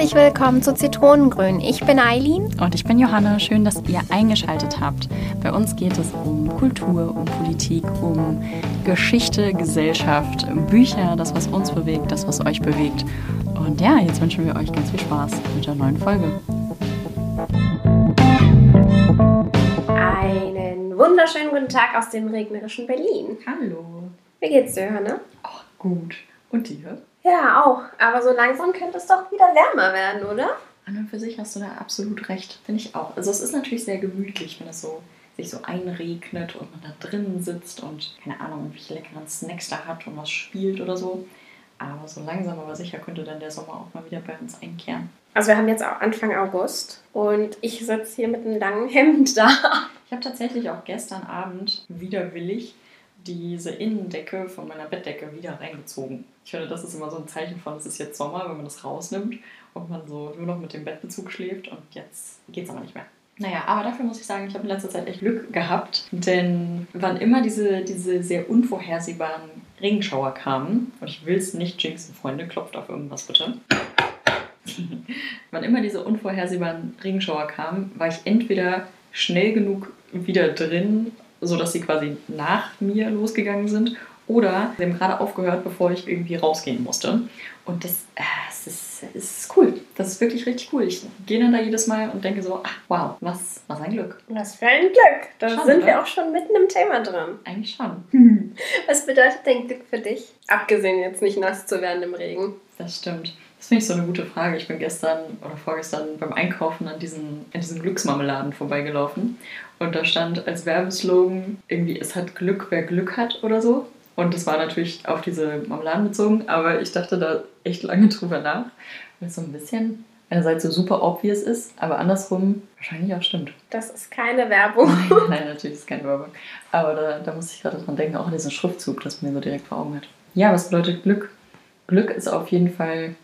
Herzlich willkommen zu Zitronengrün. Ich bin Eileen. Und ich bin Johanna. Schön, dass ihr eingeschaltet habt. Bei uns geht es um Kultur, um Politik, um Geschichte, Gesellschaft, Bücher, das, was uns bewegt, das, was euch bewegt. Und ja, jetzt wünschen wir euch ganz viel Spaß mit der neuen Folge. Einen wunderschönen guten Tag aus dem regnerischen Berlin. Hallo. Wie geht's dir, Johanna? Ach, gut. Und dir? Ja, auch. Aber so langsam könnte es doch wieder wärmer werden, oder? An und für sich hast du da absolut recht. Finde ich auch. Also es ist natürlich sehr gemütlich, wenn es so sich so einregnet und man da drinnen sitzt und keine Ahnung, irgendwelche leckeren Snacks da hat und was spielt oder so. Aber so langsam aber sicher könnte dann der Sommer auch mal wieder bei uns einkehren. Also wir haben jetzt auch Anfang August und ich sitze hier mit einem langen Hemd da. Ich habe tatsächlich auch gestern Abend widerwillig diese Innendecke von meiner Bettdecke wieder reingezogen. Ich finde, das ist immer so ein Zeichen von, es ist jetzt Sommer, wenn man das rausnimmt und man so nur noch mit dem Bettbezug schläft und jetzt geht es aber nicht mehr. Naja, aber dafür muss ich sagen, ich habe in letzter Zeit echt Glück gehabt, denn wann immer diese, diese sehr unvorhersehbaren Regenschauer kamen, und ich will es nicht jinxen, Freunde, klopft auf irgendwas bitte. wann immer diese unvorhersehbaren Regenschauer kamen, war ich entweder schnell genug wieder drin sodass sie quasi nach mir losgegangen sind. Oder sie haben gerade aufgehört, bevor ich irgendwie rausgehen musste. Und das, äh, das, ist, das ist cool. Das ist wirklich richtig cool. Ich gehe dann da jedes Mal und denke so, ach wow, was, was ein Glück. Was für ein Glück. Da schon, sind oder? wir auch schon mitten im Thema drin. Eigentlich schon. Was bedeutet denn Glück für dich? Abgesehen jetzt nicht nass zu werden im Regen. Das stimmt. Das finde ich so eine gute Frage. Ich bin gestern oder vorgestern beim Einkaufen an diesen, an diesen Glücksmarmeladen vorbeigelaufen. Und da stand als Werbeslogan irgendwie, es hat Glück, wer Glück hat oder so. Und das war natürlich auf diese Marmeladen bezogen, aber ich dachte da echt lange drüber nach, weil es so ein bisschen einerseits so super obvious ist, aber andersrum wahrscheinlich auch stimmt. Das ist keine Werbung. Nein, nein natürlich ist keine Werbung. Aber da, da muss ich gerade dran denken, auch an diesen Schriftzug, das mir so direkt vor Augen hat. Ja, was bedeutet Glück? Glück ist auf jeden Fall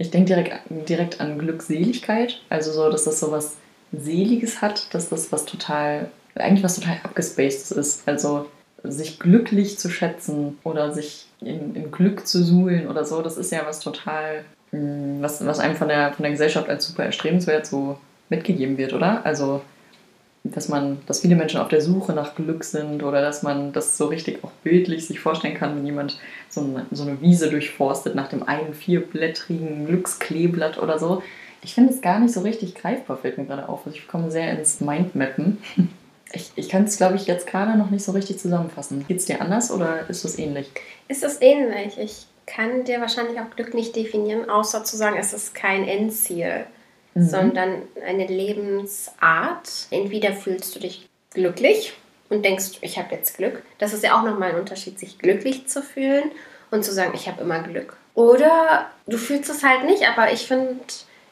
ich denke direkt, direkt an Glückseligkeit. Also so, dass das so was Seliges hat, dass das was total, eigentlich was total abgespacedes ist. Also sich glücklich zu schätzen oder sich in, in Glück zu suhlen oder so, das ist ja was total, mm, was, was einem von der, von der Gesellschaft als super erstrebenswert so mitgegeben wird, oder? Also dass man, dass viele Menschen auf der Suche nach Glück sind oder dass man das so richtig auch bildlich sich vorstellen kann, wenn jemand so eine, so eine Wiese durchforstet nach dem einen vierblättrigen Glückskleeblatt oder so. Ich finde es gar nicht so richtig greifbar, fällt mir gerade auf. Also ich komme sehr ins Mindmappen. Ich, ich kann es, glaube ich, jetzt gerade noch nicht so richtig zusammenfassen. Geht es dir anders oder ist es ähnlich? Ist es ähnlich. Ich kann dir wahrscheinlich auch Glück nicht definieren, außer zu sagen, es ist kein Endziel mhm. sondern eine Lebensart. Entweder fühlst du dich glücklich und denkst, ich habe jetzt Glück. Das ist ja auch nochmal ein Unterschied, sich glücklich zu fühlen und zu sagen, ich habe immer Glück. Oder du fühlst es halt nicht, aber ich finde,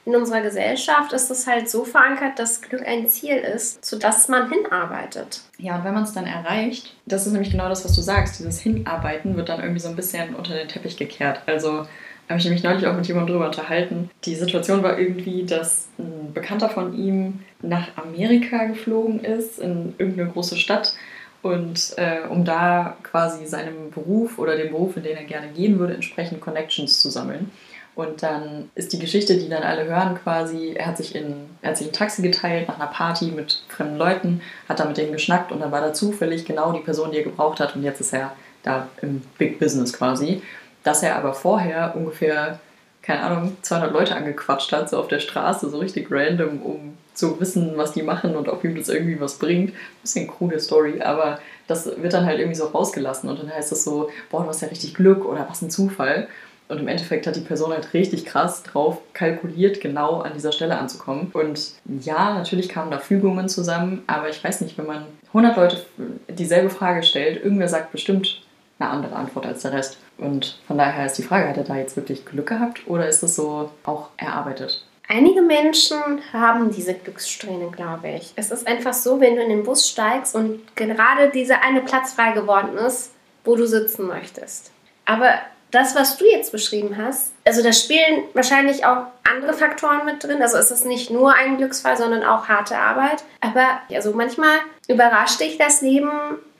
in unserer Gesellschaft ist es halt so verankert, dass Glück ein Ziel ist, zu das man hinarbeitet. Ja, und wenn man es dann erreicht, das ist nämlich genau das, was du sagst, dieses Hinarbeiten wird dann irgendwie so ein bisschen unter den Teppich gekehrt. Also habe ich mich neulich auch mit jemandem drüber unterhalten. Die Situation war irgendwie, dass ein Bekannter von ihm nach Amerika geflogen ist, in irgendeine große Stadt. Und äh, um da quasi seinem Beruf oder dem Beruf, in den er gerne gehen würde, entsprechend Connections zu sammeln. Und dann ist die Geschichte, die dann alle hören, quasi, er hat sich in, er hat sich ein Taxi geteilt nach einer Party mit fremden Leuten, hat da mit denen geschnackt und dann war da zufällig genau die Person, die er gebraucht hat und jetzt ist er da im Big Business quasi dass er aber vorher ungefähr, keine Ahnung, 200 Leute angequatscht hat, so auf der Straße, so richtig random, um zu wissen, was die machen und ob ihm das irgendwie was bringt. Bisschen coole Story, aber das wird dann halt irgendwie so rausgelassen und dann heißt es so, boah, du hast ja richtig Glück oder was ein Zufall. Und im Endeffekt hat die Person halt richtig krass drauf kalkuliert, genau an dieser Stelle anzukommen. Und ja, natürlich kamen da Fügungen zusammen, aber ich weiß nicht, wenn man 100 Leute dieselbe Frage stellt, irgendwer sagt bestimmt eine andere Antwort als der Rest. Und von daher ist die Frage, hat er da jetzt wirklich Glück gehabt oder ist es so auch erarbeitet? Einige Menschen haben diese Glückssträhne, glaube ich. Es ist einfach so, wenn du in den Bus steigst und gerade dieser eine Platz frei geworden ist, wo du sitzen möchtest. Aber das, was du jetzt beschrieben hast, also da spielen wahrscheinlich auch andere Faktoren mit drin. Also ist es nicht nur ein Glücksfall, sondern auch harte Arbeit. Aber also manchmal überrascht dich das Leben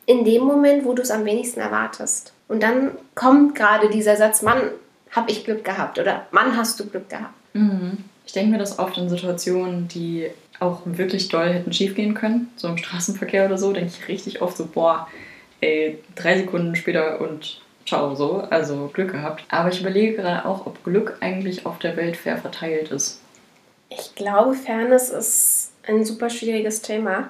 in dem Moment, wo du es am wenigsten erwartest. Und dann kommt gerade dieser Satz, Mann, hab ich Glück gehabt oder Mann, hast du Glück gehabt. Mhm. Ich denke mir das oft in Situationen, die auch wirklich doll hätten schiefgehen können, so im Straßenverkehr oder so, denke ich richtig oft so, boah, ey, drei Sekunden später und ciao so, also Glück gehabt. Aber ich überlege gerade auch, ob Glück eigentlich auf der Welt fair verteilt ist. Ich glaube, Fairness ist ein super schwieriges Thema,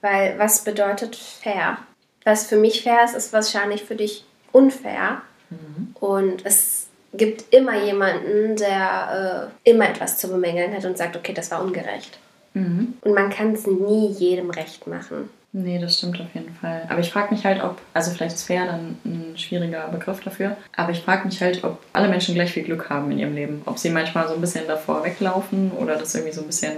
weil was bedeutet fair? Was für mich fair ist, ist wahrscheinlich für dich unfair. Mhm. Und es gibt immer jemanden, der äh, immer etwas zu bemängeln hat und sagt, okay, das war ungerecht. Mhm. Und man kann es nie jedem recht machen. Nee, das stimmt auf jeden Fall. Aber ich frage mich halt, ob, also vielleicht ist fair dann ein schwieriger Begriff dafür, aber ich frage mich halt, ob alle Menschen gleich viel Glück haben in ihrem Leben. Ob sie manchmal so ein bisschen davor weglaufen oder das irgendwie so ein bisschen,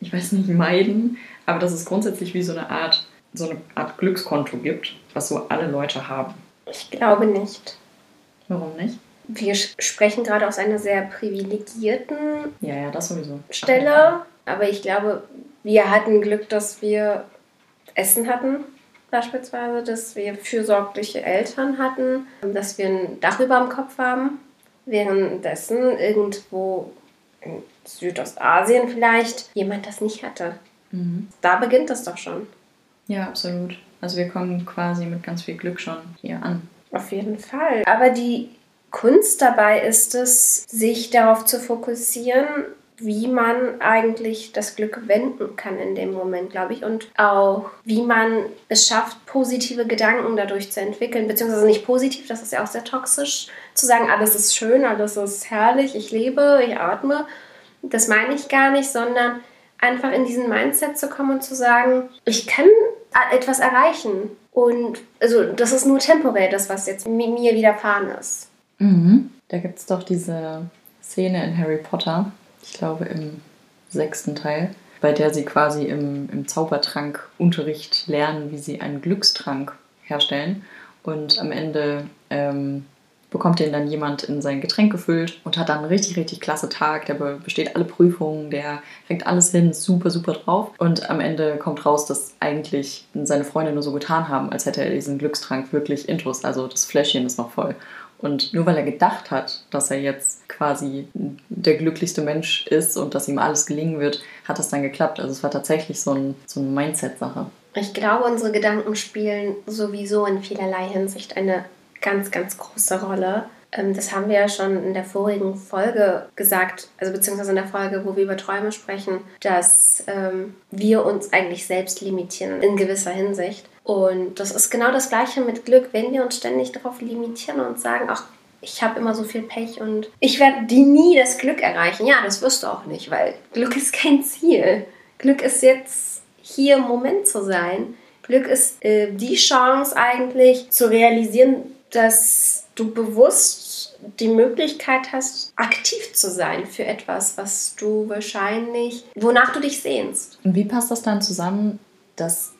ich weiß nicht, meiden. Aber dass es grundsätzlich wie so eine Art, so eine Art Glückskonto gibt, was so alle Leute haben. Ich glaube nicht. Warum nicht? Wir sprechen gerade aus einer sehr privilegierten ja, ja, das sowieso. Stelle. Aber ich glaube, wir hatten Glück, dass wir Essen hatten, beispielsweise, dass wir fürsorgliche Eltern hatten, dass wir ein Dach über dem Kopf haben. Währenddessen irgendwo in Südostasien vielleicht jemand das nicht hatte. Mhm. Da beginnt das doch schon. Ja, absolut. Also wir kommen quasi mit ganz viel Glück schon hier an. Auf jeden Fall. Aber die Kunst dabei ist es, sich darauf zu fokussieren, wie man eigentlich das Glück wenden kann in dem Moment, glaube ich. Und auch, wie man es schafft, positive Gedanken dadurch zu entwickeln. Beziehungsweise nicht positiv, das ist ja auch sehr toxisch, zu sagen, alles ist schön, alles ist herrlich, ich lebe, ich atme. Das meine ich gar nicht, sondern einfach in diesen Mindset zu kommen und zu sagen, ich kann etwas erreichen. Und also das ist nur temporär, das, was jetzt mir widerfahren ist. Mhm. Da gibt es doch diese Szene in Harry Potter, ich glaube im sechsten Teil, bei der sie quasi im, im Zaubertrankunterricht lernen, wie sie einen Glückstrank herstellen. Und am Ende ähm, bekommt den dann jemand in sein Getränk gefüllt und hat dann einen richtig, richtig klasse Tag. Der besteht alle Prüfungen, der kriegt alles hin, super, super drauf. Und am Ende kommt raus, dass eigentlich seine Freunde nur so getan haben, als hätte er diesen Glückstrank wirklich intus. Also das Fläschchen ist noch voll. Und nur weil er gedacht hat, dass er jetzt quasi der glücklichste Mensch ist und dass ihm alles gelingen wird, hat das dann geklappt. Also es war tatsächlich so, ein, so eine Mindset-Sache. Ich glaube, unsere Gedanken spielen sowieso in vielerlei Hinsicht eine ganz, ganz große Rolle. Ähm, das haben wir ja schon in der vorigen Folge gesagt, also beziehungsweise in der Folge, wo wir über Träume sprechen, dass ähm, wir uns eigentlich selbst limitieren in gewisser Hinsicht. Und das ist genau das Gleiche mit Glück, wenn wir uns ständig darauf limitieren und sagen, ach, ich habe immer so viel Pech und ich werde die nie das Glück erreichen. Ja, das wirst du auch nicht, weil Glück ist kein Ziel. Glück ist jetzt hier im Moment zu sein. Glück ist äh, die Chance eigentlich zu realisieren, dass du bewusst die Möglichkeit hast, aktiv zu sein für etwas, was du wahrscheinlich, wonach du dich sehnst. Und wie passt das dann zusammen, dass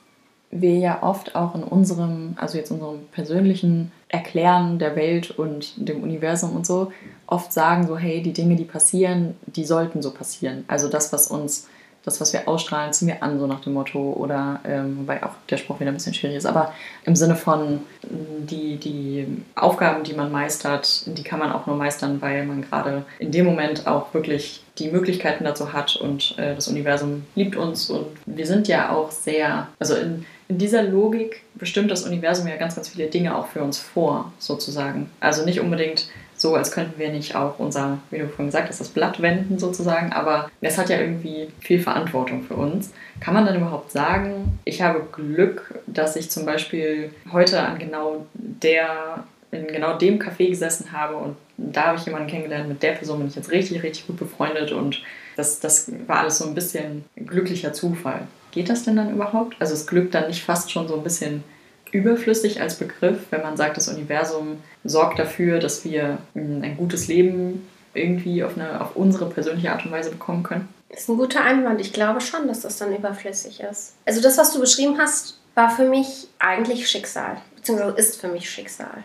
wir ja oft auch in unserem, also jetzt unserem persönlichen Erklären der Welt und dem Universum und so, oft sagen so, hey, die Dinge, die passieren, die sollten so passieren. Also das, was uns das, was wir ausstrahlen, ziehen wir an, so nach dem Motto. Oder, ähm, wobei auch der Spruch wieder ein bisschen schwierig ist, aber im Sinne von, die, die Aufgaben, die man meistert, die kann man auch nur meistern, weil man gerade in dem Moment auch wirklich die Möglichkeiten dazu hat und äh, das Universum liebt uns und wir sind ja auch sehr, also in, in dieser Logik bestimmt das Universum ja ganz, ganz viele Dinge auch für uns vor, sozusagen. Also nicht unbedingt so, als könnten wir nicht auch unser, wie du vorhin gesagt hast, das Blatt wenden sozusagen, aber es hat ja irgendwie viel Verantwortung für uns. Kann man dann überhaupt sagen, ich habe Glück, dass ich zum Beispiel heute an genau der, in genau dem Café gesessen habe und da habe ich jemanden kennengelernt, mit der Person bin ich jetzt richtig, richtig gut befreundet und das, das war alles so ein bisschen glücklicher Zufall. Geht das denn dann überhaupt? Also ist Glück dann nicht fast schon so ein bisschen überflüssig als Begriff, wenn man sagt, das Universum sorgt dafür, dass wir hm, ein gutes Leben irgendwie auf, eine, auf unsere persönliche Art und Weise bekommen können? Das ist ein guter Einwand. Ich glaube schon, dass das dann überflüssig ist. Also das, was du beschrieben hast, war für mich eigentlich Schicksal, beziehungsweise ist für mich Schicksal.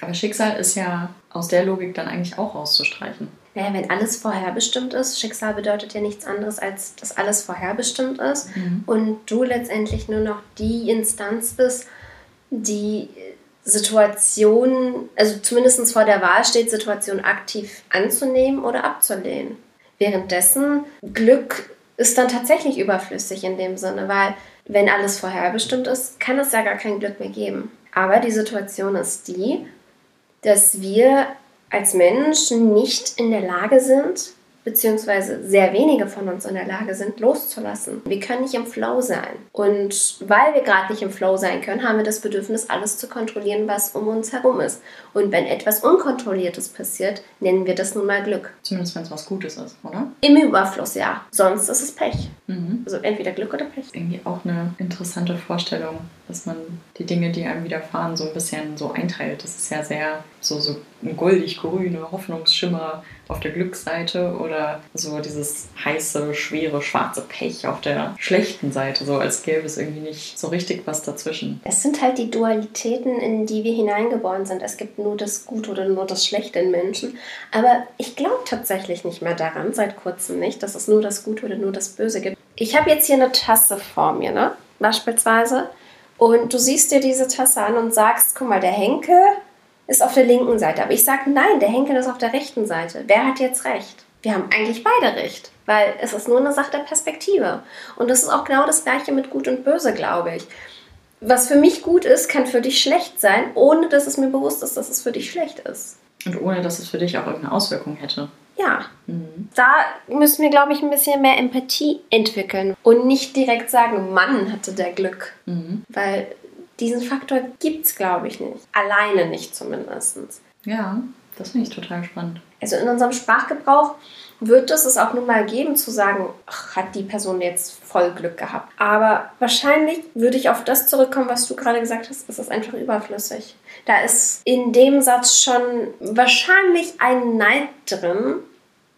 Aber Schicksal ist ja aus der Logik dann eigentlich auch auszustreichen. Naja, wenn alles vorherbestimmt ist, Schicksal bedeutet ja nichts anderes, als dass alles vorherbestimmt ist mhm. und du letztendlich nur noch die Instanz bist, die Situation, also zumindest vor der Wahl steht, Situation aktiv anzunehmen oder abzulehnen. währenddessen Glück ist dann tatsächlich überflüssig in dem Sinne, weil wenn alles vorherbestimmt ist, kann es ja gar kein Glück mehr geben. Aber die Situation ist die, dass wir als Menschen nicht in der Lage sind, beziehungsweise sehr wenige von uns in der Lage sind, loszulassen. Wir können nicht im Flow sein. Und weil wir gerade nicht im Flow sein können, haben wir das Bedürfnis, alles zu kontrollieren, was um uns herum ist. Und wenn etwas Unkontrolliertes passiert, nennen wir das nun mal Glück. Zumindest wenn es was Gutes ist, oder? Im Überfluss, ja. Sonst ist es Pech. Mhm. Also entweder Glück oder Pech. Irgendwie auch eine interessante Vorstellung, dass man die Dinge, die einem widerfahren, so ein bisschen so einteilt. Das ist ja sehr so, so ein goldig-grüne Hoffnungsschimmer auf der Glücksseite oder so dieses heiße, schwere, schwarze Pech auf der schlechten Seite, so als gäbe es irgendwie nicht so richtig was dazwischen. Es sind halt die Dualitäten, in die wir hineingeboren sind. Es gibt nur das Gute oder nur das Schlechte in Menschen. Aber ich glaube tatsächlich nicht mehr daran, seit kurzem nicht, dass es nur das Gute oder nur das Böse gibt. Ich habe jetzt hier eine Tasse vor mir, ne? Beispielsweise. Und du siehst dir diese Tasse an und sagst, guck mal, der Henkel ist auf der linken Seite. Aber ich sage, nein, der Henkel ist auf der rechten Seite. Wer hat jetzt recht? Wir haben eigentlich beide recht, weil es ist nur eine Sache der Perspektive. Und das ist auch genau das gleiche mit Gut und Böse, glaube ich. Was für mich gut ist, kann für dich schlecht sein, ohne dass es mir bewusst ist, dass es für dich schlecht ist. Und ohne dass es für dich auch irgendeine Auswirkung hätte. Ja. Mhm. Da müssen wir, glaube ich, ein bisschen mehr Empathie entwickeln und nicht direkt sagen, Mann hatte der Glück. Mhm. Weil diesen Faktor gibt es, glaube ich, nicht. Alleine nicht zumindest. Ja, das finde ich total spannend. Also in unserem Sprachgebrauch wird es es auch nun mal geben, zu sagen, ach, hat die Person jetzt voll Glück gehabt. Aber wahrscheinlich würde ich auf das zurückkommen, was du gerade gesagt hast, ist es einfach überflüssig. Da ist in dem Satz schon wahrscheinlich ein Neid drin.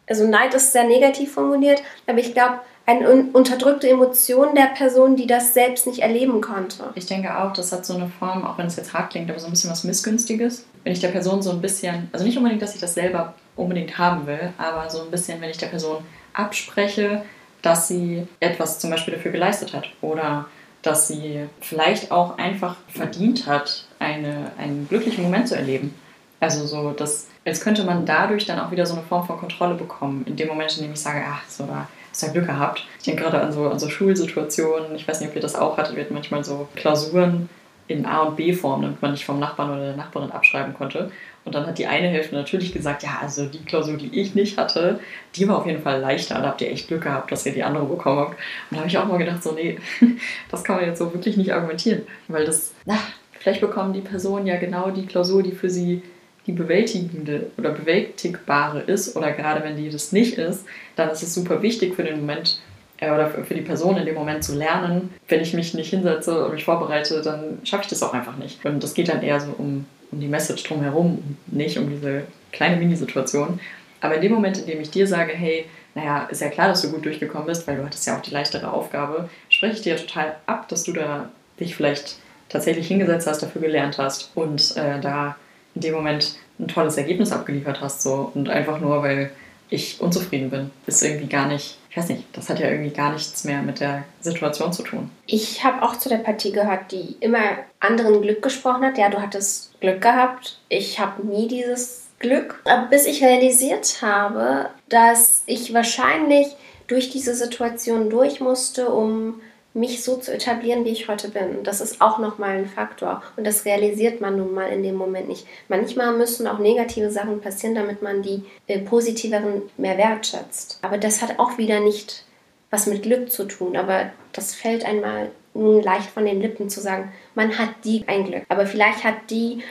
Also Neid ist sehr negativ formuliert, aber ich glaube, eine unterdrückte Emotion der Person, die das selbst nicht erleben konnte. Ich denke auch, das hat so eine Form, auch wenn es jetzt hart klingt, aber so ein bisschen was Missgünstiges. Wenn ich der Person so ein bisschen, also nicht unbedingt, dass ich das selber unbedingt haben will, aber so ein bisschen, wenn ich der Person abspreche, dass sie etwas zum Beispiel dafür geleistet hat oder dass sie vielleicht auch einfach verdient hat, eine, einen glücklichen Moment zu erleben. Also so, dass, als könnte man dadurch dann auch wieder so eine Form von Kontrolle bekommen. In dem Moment, in dem ich sage, ach, so da hast du ja Glück gehabt. Ich denke gerade an so, an so Schulsituationen, ich weiß nicht, ob ihr das auch hattet, wir hatten manchmal so Klausuren in A- und B-Form, damit man nicht vom Nachbarn oder der Nachbarin abschreiben konnte. Und dann hat die eine Hälfte natürlich gesagt, ja, also die Klausur, die ich nicht hatte, die war auf jeden Fall leichter. Da habt ihr echt Glück gehabt, dass ihr die andere bekommen habt. Und da habe ich auch mal gedacht, so, nee, das kann man jetzt so wirklich nicht argumentieren. Weil das, na, vielleicht bekommen die Personen ja genau die Klausur, die für sie die bewältigende oder bewältigbare ist. Oder gerade wenn die das nicht ist, dann ist es super wichtig für den Moment, äh, oder für die Person in dem Moment zu lernen. Wenn ich mich nicht hinsetze und mich vorbereite, dann schaffe ich das auch einfach nicht. Und das geht dann eher so um, um die Message drumherum und nicht um diese kleine Minisituation. Aber in dem Moment, in dem ich dir sage, hey, naja, ist ja klar, dass du gut durchgekommen bist, weil du hattest ja auch die leichtere Aufgabe, spreche ich dir total ab, dass du da dich vielleicht tatsächlich hingesetzt hast, dafür gelernt hast und äh, da in dem Moment ein tolles Ergebnis abgeliefert hast. So. Und einfach nur, weil ich unzufrieden bin, ist irgendwie gar nicht ich weiß nicht, das hat ja irgendwie gar nichts mehr mit der Situation zu tun. Ich habe auch zu der Partie gehört, die immer anderen Glück gesprochen hat. Ja, du hattest Glück gehabt. Ich habe nie dieses Glück. Aber bis ich realisiert habe, dass ich wahrscheinlich durch diese Situation durch musste, um mich so zu etablieren, wie ich heute bin. Das ist auch nochmal ein Faktor. Und das realisiert man nun mal in dem Moment nicht. Manchmal müssen auch negative Sachen passieren, damit man die äh, positiveren mehr wertschätzt. Aber das hat auch wieder nicht was mit Glück zu tun. Aber das fällt einmal nun leicht von den Lippen zu sagen, man hat die ein Glück. Aber vielleicht hat die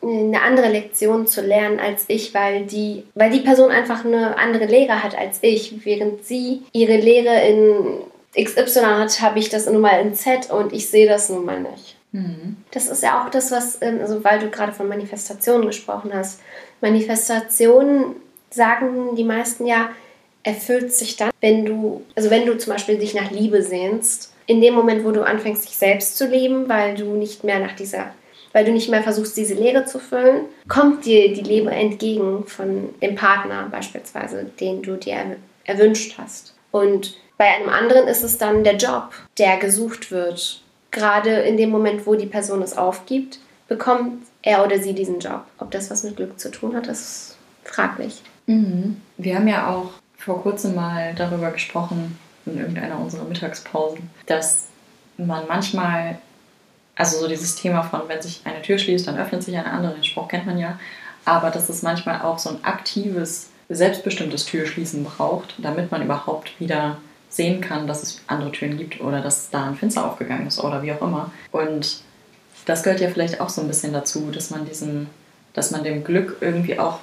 äh, eine andere Lektion zu lernen als ich, weil die, weil die Person einfach eine andere Lehre hat als ich, während sie ihre Lehre in XY hat, habe ich das nun mal in Z und ich sehe das nun mal nicht. Mhm. Das ist ja auch das, was, ähm, also weil du gerade von Manifestationen gesprochen hast. Manifestationen sagen die meisten ja, erfüllt sich dann, wenn du, also wenn du zum Beispiel dich nach Liebe sehnst, in dem Moment, wo du anfängst, dich selbst zu lieben, weil du nicht mehr nach dieser, weil du nicht mehr versuchst, diese Leere zu füllen, kommt dir die Liebe entgegen von dem Partner beispielsweise, den du dir erwünscht hast. Und bei einem anderen ist es dann der Job, der gesucht wird. Gerade in dem Moment, wo die Person es aufgibt, bekommt er oder sie diesen Job. Ob das was mit Glück zu tun hat, ist fraglich. Mhm. Wir haben ja auch vor kurzem mal darüber gesprochen, in irgendeiner unserer Mittagspausen, dass man manchmal, also so dieses Thema von, wenn sich eine Tür schließt, dann öffnet sich eine andere, den Spruch kennt man ja, aber dass es manchmal auch so ein aktives, selbstbestimmtes Türschließen braucht, damit man überhaupt wieder sehen kann, dass es andere Türen gibt oder dass da ein Fenster aufgegangen ist oder wie auch immer. Und das gehört ja vielleicht auch so ein bisschen dazu, dass man diesem, dass man dem Glück irgendwie auch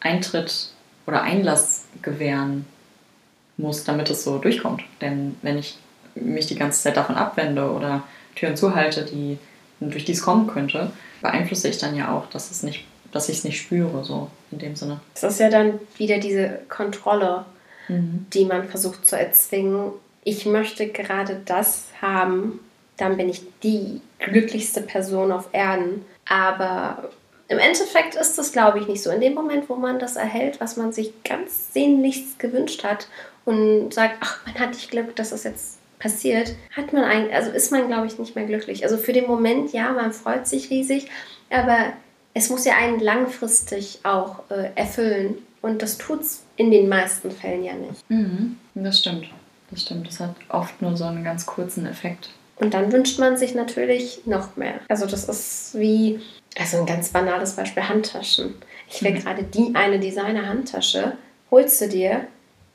Eintritt oder Einlass gewähren muss, damit es so durchkommt. Denn wenn ich mich die ganze Zeit davon abwende oder Türen zuhalte, die durch die es kommen könnte, beeinflusse ich dann ja auch, dass es nicht, dass ich es nicht spüre, so in dem Sinne. Es ist ja dann wieder diese Kontrolle, mhm. die man versucht zu erzwingen. Ich möchte gerade das haben, dann bin ich die glücklichste Person auf Erden. Aber im Endeffekt ist das, glaube ich, nicht so. In dem Moment, wo man das erhält, was man sich ganz sehnlichst gewünscht hat und sagt, ach, man hat nicht Glück, dass das jetzt passiert, hat man eigentlich, also ist man, glaube ich, nicht mehr glücklich. Also für den Moment, ja, man freut sich riesig, aber es muss ja einen langfristig auch äh, erfüllen. Und das tut es in den meisten Fällen ja nicht. Mhm, das stimmt. Das stimmt. Das hat oft nur so einen ganz kurzen Effekt. Und dann wünscht man sich natürlich noch mehr. Also das ist wie, also ein ganz banales Beispiel, Handtaschen. Ich will mhm. gerade die eine Designer-Handtasche, holst du dir,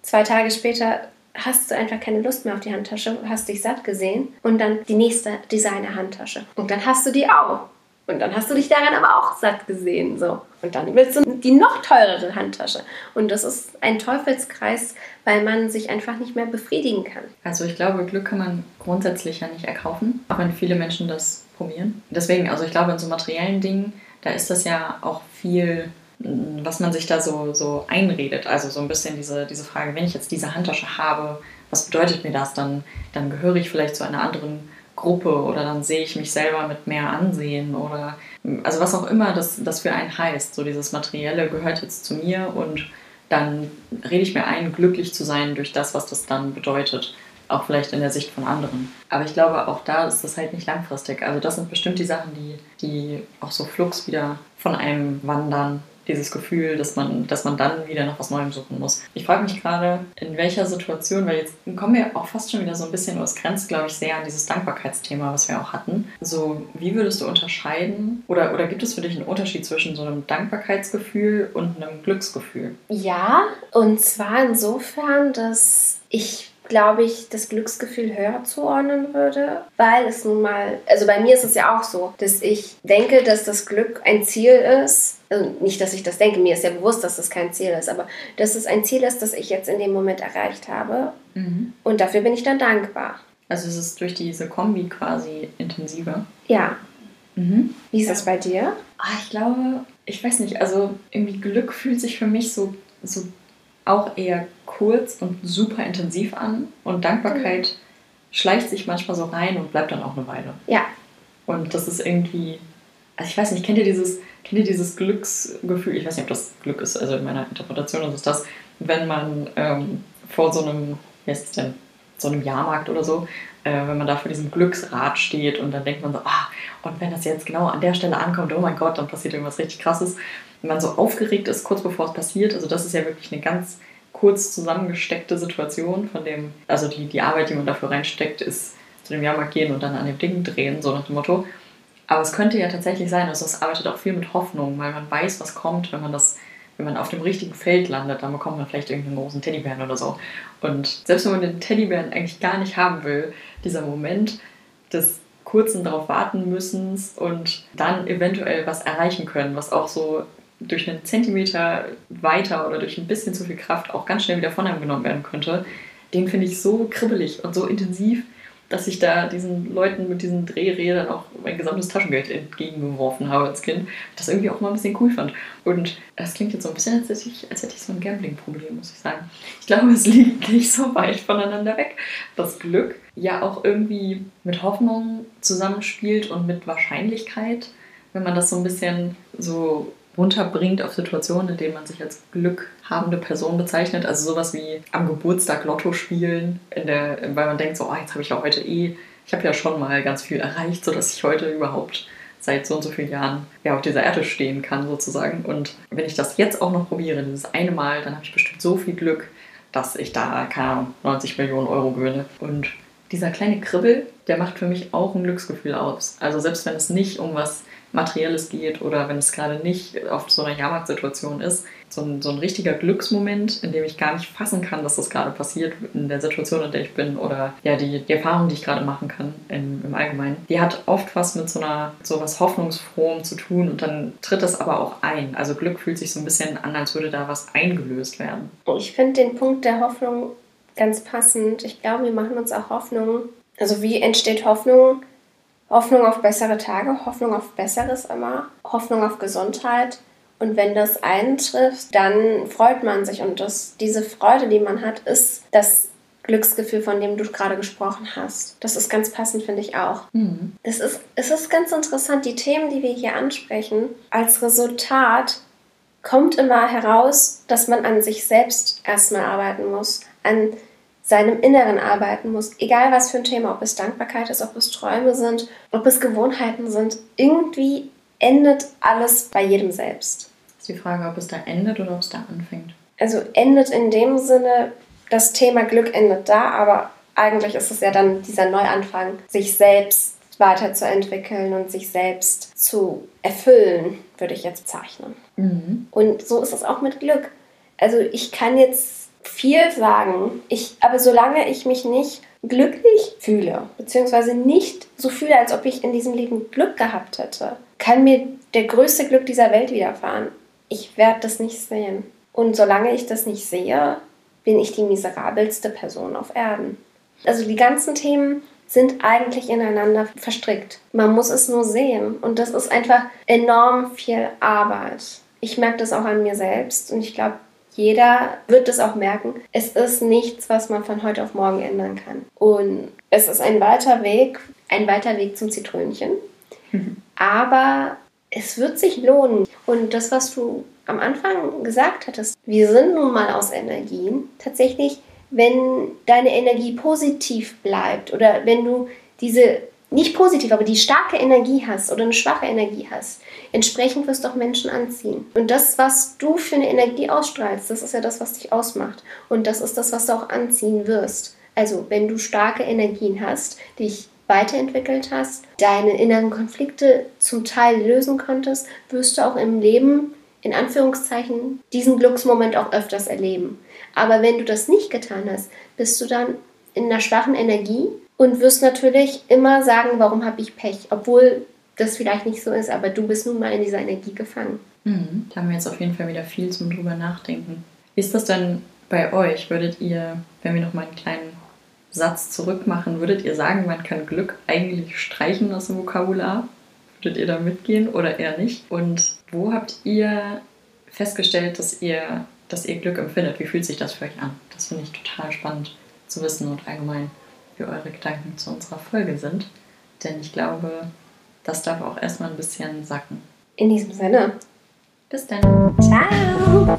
zwei Tage später hast du einfach keine Lust mehr auf die Handtasche, hast dich satt gesehen und dann die nächste Designer-Handtasche. Und dann hast du die auch. Und dann hast du dich daran aber auch satt gesehen. So. Und dann willst du die noch teurere Handtasche. Und das ist ein Teufelskreis, weil man sich einfach nicht mehr befriedigen kann. Also ich glaube, Glück kann man grundsätzlich ja nicht erkaufen, auch wenn viele Menschen das probieren. Deswegen, also ich glaube, in so materiellen Dingen, da ist das ja auch viel was man sich da so, so einredet. Also so ein bisschen diese, diese Frage, wenn ich jetzt diese Handtasche habe, was bedeutet mir das? Dann, dann gehöre ich vielleicht zu einer anderen Gruppe oder dann sehe ich mich selber mit mehr Ansehen oder also was auch immer das, das für einen heißt. So dieses Materielle gehört jetzt zu mir und dann rede ich mir ein, glücklich zu sein durch das, was das dann bedeutet. Auch vielleicht in der Sicht von anderen. Aber ich glaube, auch da ist das halt nicht langfristig. Also das sind bestimmt die Sachen, die, die auch so flugs wieder von einem wandern dieses Gefühl, dass man, dass man dann wieder nach was Neuem suchen muss. Ich frage mich gerade, in welcher Situation, weil jetzt kommen wir auch fast schon wieder so ein bisschen, es grenzt, glaube ich, sehr an dieses Dankbarkeitsthema, was wir auch hatten. So, wie würdest du unterscheiden, oder, oder gibt es für dich einen Unterschied zwischen so einem Dankbarkeitsgefühl und einem Glücksgefühl? Ja, und zwar insofern, dass ich glaube ich, das Glücksgefühl höher zuordnen würde, weil es nun mal, also bei mir ist es ja auch so, dass ich denke, dass das Glück ein Ziel ist. Also nicht, dass ich das denke, mir ist ja bewusst, dass das kein Ziel ist, aber dass es ein Ziel ist, das ich jetzt in dem Moment erreicht habe. Mhm. Und dafür bin ich dann dankbar. Also es ist durch diese Kombi quasi intensiver. Ja. Mhm. Wie ist ja. das bei dir? Ah, ich glaube, ich weiß nicht, also irgendwie Glück fühlt sich für mich so, so auch eher kurz und super intensiv an und Dankbarkeit mhm. schleicht sich manchmal so rein und bleibt dann auch eine Weile. Ja. Und das ist irgendwie, also ich weiß nicht, kennt ihr dieses, kennt ihr dieses Glücksgefühl? Ich weiß nicht, ob das Glück ist, also in meiner Interpretation ist das, wenn man ähm, vor so einem, wie heißt es denn, so einem Jahrmarkt oder so, äh, wenn man da vor diesem Glücksrad steht und dann denkt man so, ah, und wenn das jetzt genau an der Stelle ankommt, oh mein Gott, dann passiert irgendwas richtig krasses. Wenn man so aufgeregt ist, kurz bevor es passiert, also das ist ja wirklich eine ganz kurz zusammengesteckte Situation, von dem, also die, die Arbeit, die man dafür reinsteckt, ist zu dem Jahrmarkt gehen und dann an dem Ding drehen, so nach dem Motto. Aber es könnte ja tatsächlich sein, also es arbeitet auch viel mit Hoffnung, weil man weiß, was kommt, wenn man das, wenn man auf dem richtigen Feld landet, dann bekommt man vielleicht irgendeinen großen Teddybären oder so. Und selbst wenn man den Teddybären eigentlich gar nicht haben will, dieser Moment des kurzen darauf warten müssen und dann eventuell was erreichen können, was auch so durch einen Zentimeter weiter oder durch ein bisschen zu viel Kraft auch ganz schnell wieder von einem genommen werden könnte, den finde ich so kribbelig und so intensiv, dass ich da diesen Leuten mit diesen Drehrädern auch mein gesamtes Taschengeld entgegengeworfen habe als Kind. Das irgendwie auch mal ein bisschen cool fand. Und das klingt jetzt so ein bisschen, als hätte ich, als hätte ich so ein Gambling-Problem, muss ich sagen. Ich glaube, es liegt nicht so weit voneinander weg. Das Glück ja auch irgendwie mit Hoffnung zusammenspielt und mit Wahrscheinlichkeit. Wenn man das so ein bisschen so runterbringt auf Situationen, in denen man sich als glückhabende Person bezeichnet. Also sowas wie am Geburtstag Lotto spielen, der, weil man denkt so, oh, jetzt habe ich ja heute eh, ich habe ja schon mal ganz viel erreicht, sodass ich heute überhaupt seit so und so vielen Jahren ja, auf dieser Erde stehen kann sozusagen. Und wenn ich das jetzt auch noch probiere, dieses eine Mal, dann habe ich bestimmt so viel Glück, dass ich da, keine Ahnung, 90 Millionen Euro gewinne. Und dieser kleine Kribbel, der macht für mich auch ein Glücksgefühl aus. Also selbst wenn es nicht um was Materielles geht oder wenn es gerade nicht auf so einer Jahrmarktsituation ist, so ein, so ein richtiger Glücksmoment, in dem ich gar nicht fassen kann, dass das gerade passiert in der Situation, in der ich bin oder ja, die, die Erfahrung, die ich gerade machen kann im, im Allgemeinen, die hat oft was mit so einer so was Hoffnungsfrohem zu tun und dann tritt das aber auch ein. Also Glück fühlt sich so ein bisschen an, als würde da was eingelöst werden. Ich finde den Punkt der Hoffnung ganz passend. Ich glaube, wir machen uns auch Hoffnung. Also wie entsteht Hoffnung? Hoffnung auf bessere Tage, Hoffnung auf Besseres immer, Hoffnung auf Gesundheit. Und wenn das eintrifft, dann freut man sich. Und das, diese Freude, die man hat, ist das Glücksgefühl, von dem du gerade gesprochen hast. Das ist ganz passend, finde ich auch. Mhm. Es, ist, es ist ganz interessant, die Themen, die wir hier ansprechen, als Resultat kommt immer heraus, dass man an sich selbst erstmal arbeiten muss, an seinem Inneren arbeiten muss, egal was für ein Thema, ob es Dankbarkeit ist, ob es Träume sind, ob es Gewohnheiten sind, irgendwie endet alles bei jedem selbst. Ist die Frage, ob es da endet oder ob es da anfängt. Also endet in dem Sinne, das Thema Glück endet da, aber eigentlich ist es ja dann dieser Neuanfang, sich selbst weiterzuentwickeln und sich selbst zu erfüllen, würde ich jetzt zeichnen. Mhm. Und so ist es auch mit Glück. Also ich kann jetzt viel sagen. Ich, aber solange ich mich nicht glücklich fühle, beziehungsweise nicht so fühle, als ob ich in diesem Leben Glück gehabt hätte, kann mir der größte Glück dieser Welt widerfahren. Ich werde das nicht sehen. Und solange ich das nicht sehe, bin ich die miserabelste Person auf Erden. Also die ganzen Themen sind eigentlich ineinander verstrickt. Man muss es nur sehen. Und das ist einfach enorm viel Arbeit. Ich merke das auch an mir selbst. Und ich glaube, jeder wird es auch merken. Es ist nichts, was man von heute auf morgen ändern kann. Und es ist ein weiter Weg, ein weiter Weg zum Zitrönchen. Mhm. Aber es wird sich lohnen. Und das, was du am Anfang gesagt hattest, wir sind nun mal aus Energien. Tatsächlich, wenn deine Energie positiv bleibt oder wenn du diese nicht positiv, aber die starke Energie hast oder eine schwache Energie hast, entsprechend wirst du auch Menschen anziehen. Und das, was du für eine Energie ausstrahlst, das ist ja das, was dich ausmacht. Und das ist das, was du auch anziehen wirst. Also, wenn du starke Energien hast, dich weiterentwickelt hast, deine inneren Konflikte zum Teil lösen konntest, wirst du auch im Leben, in Anführungszeichen, diesen Glücksmoment auch öfters erleben. Aber wenn du das nicht getan hast, bist du dann in einer schwachen Energie und wirst natürlich immer sagen, warum habe ich Pech, obwohl das vielleicht nicht so ist, aber du bist nun mal in dieser Energie gefangen. Mhm. Da haben wir jetzt auf jeden Fall wieder viel zum drüber nachdenken. Ist das denn bei euch? Würdet ihr, wenn wir noch mal einen kleinen Satz zurück machen, würdet ihr sagen, man kann Glück eigentlich streichen aus dem Vokabular? Würdet ihr da mitgehen oder eher nicht? Und wo habt ihr festgestellt, dass ihr, dass ihr Glück empfindet? Wie fühlt sich das für euch an? Das finde ich total spannend zu wissen und allgemein für eure Gedanken zu unserer Folge sind. Denn ich glaube, das darf auch erstmal ein bisschen sacken. In diesem Sinne. Bis dann. Ciao.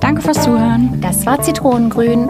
Danke fürs Zuhören. Das war Zitronengrün.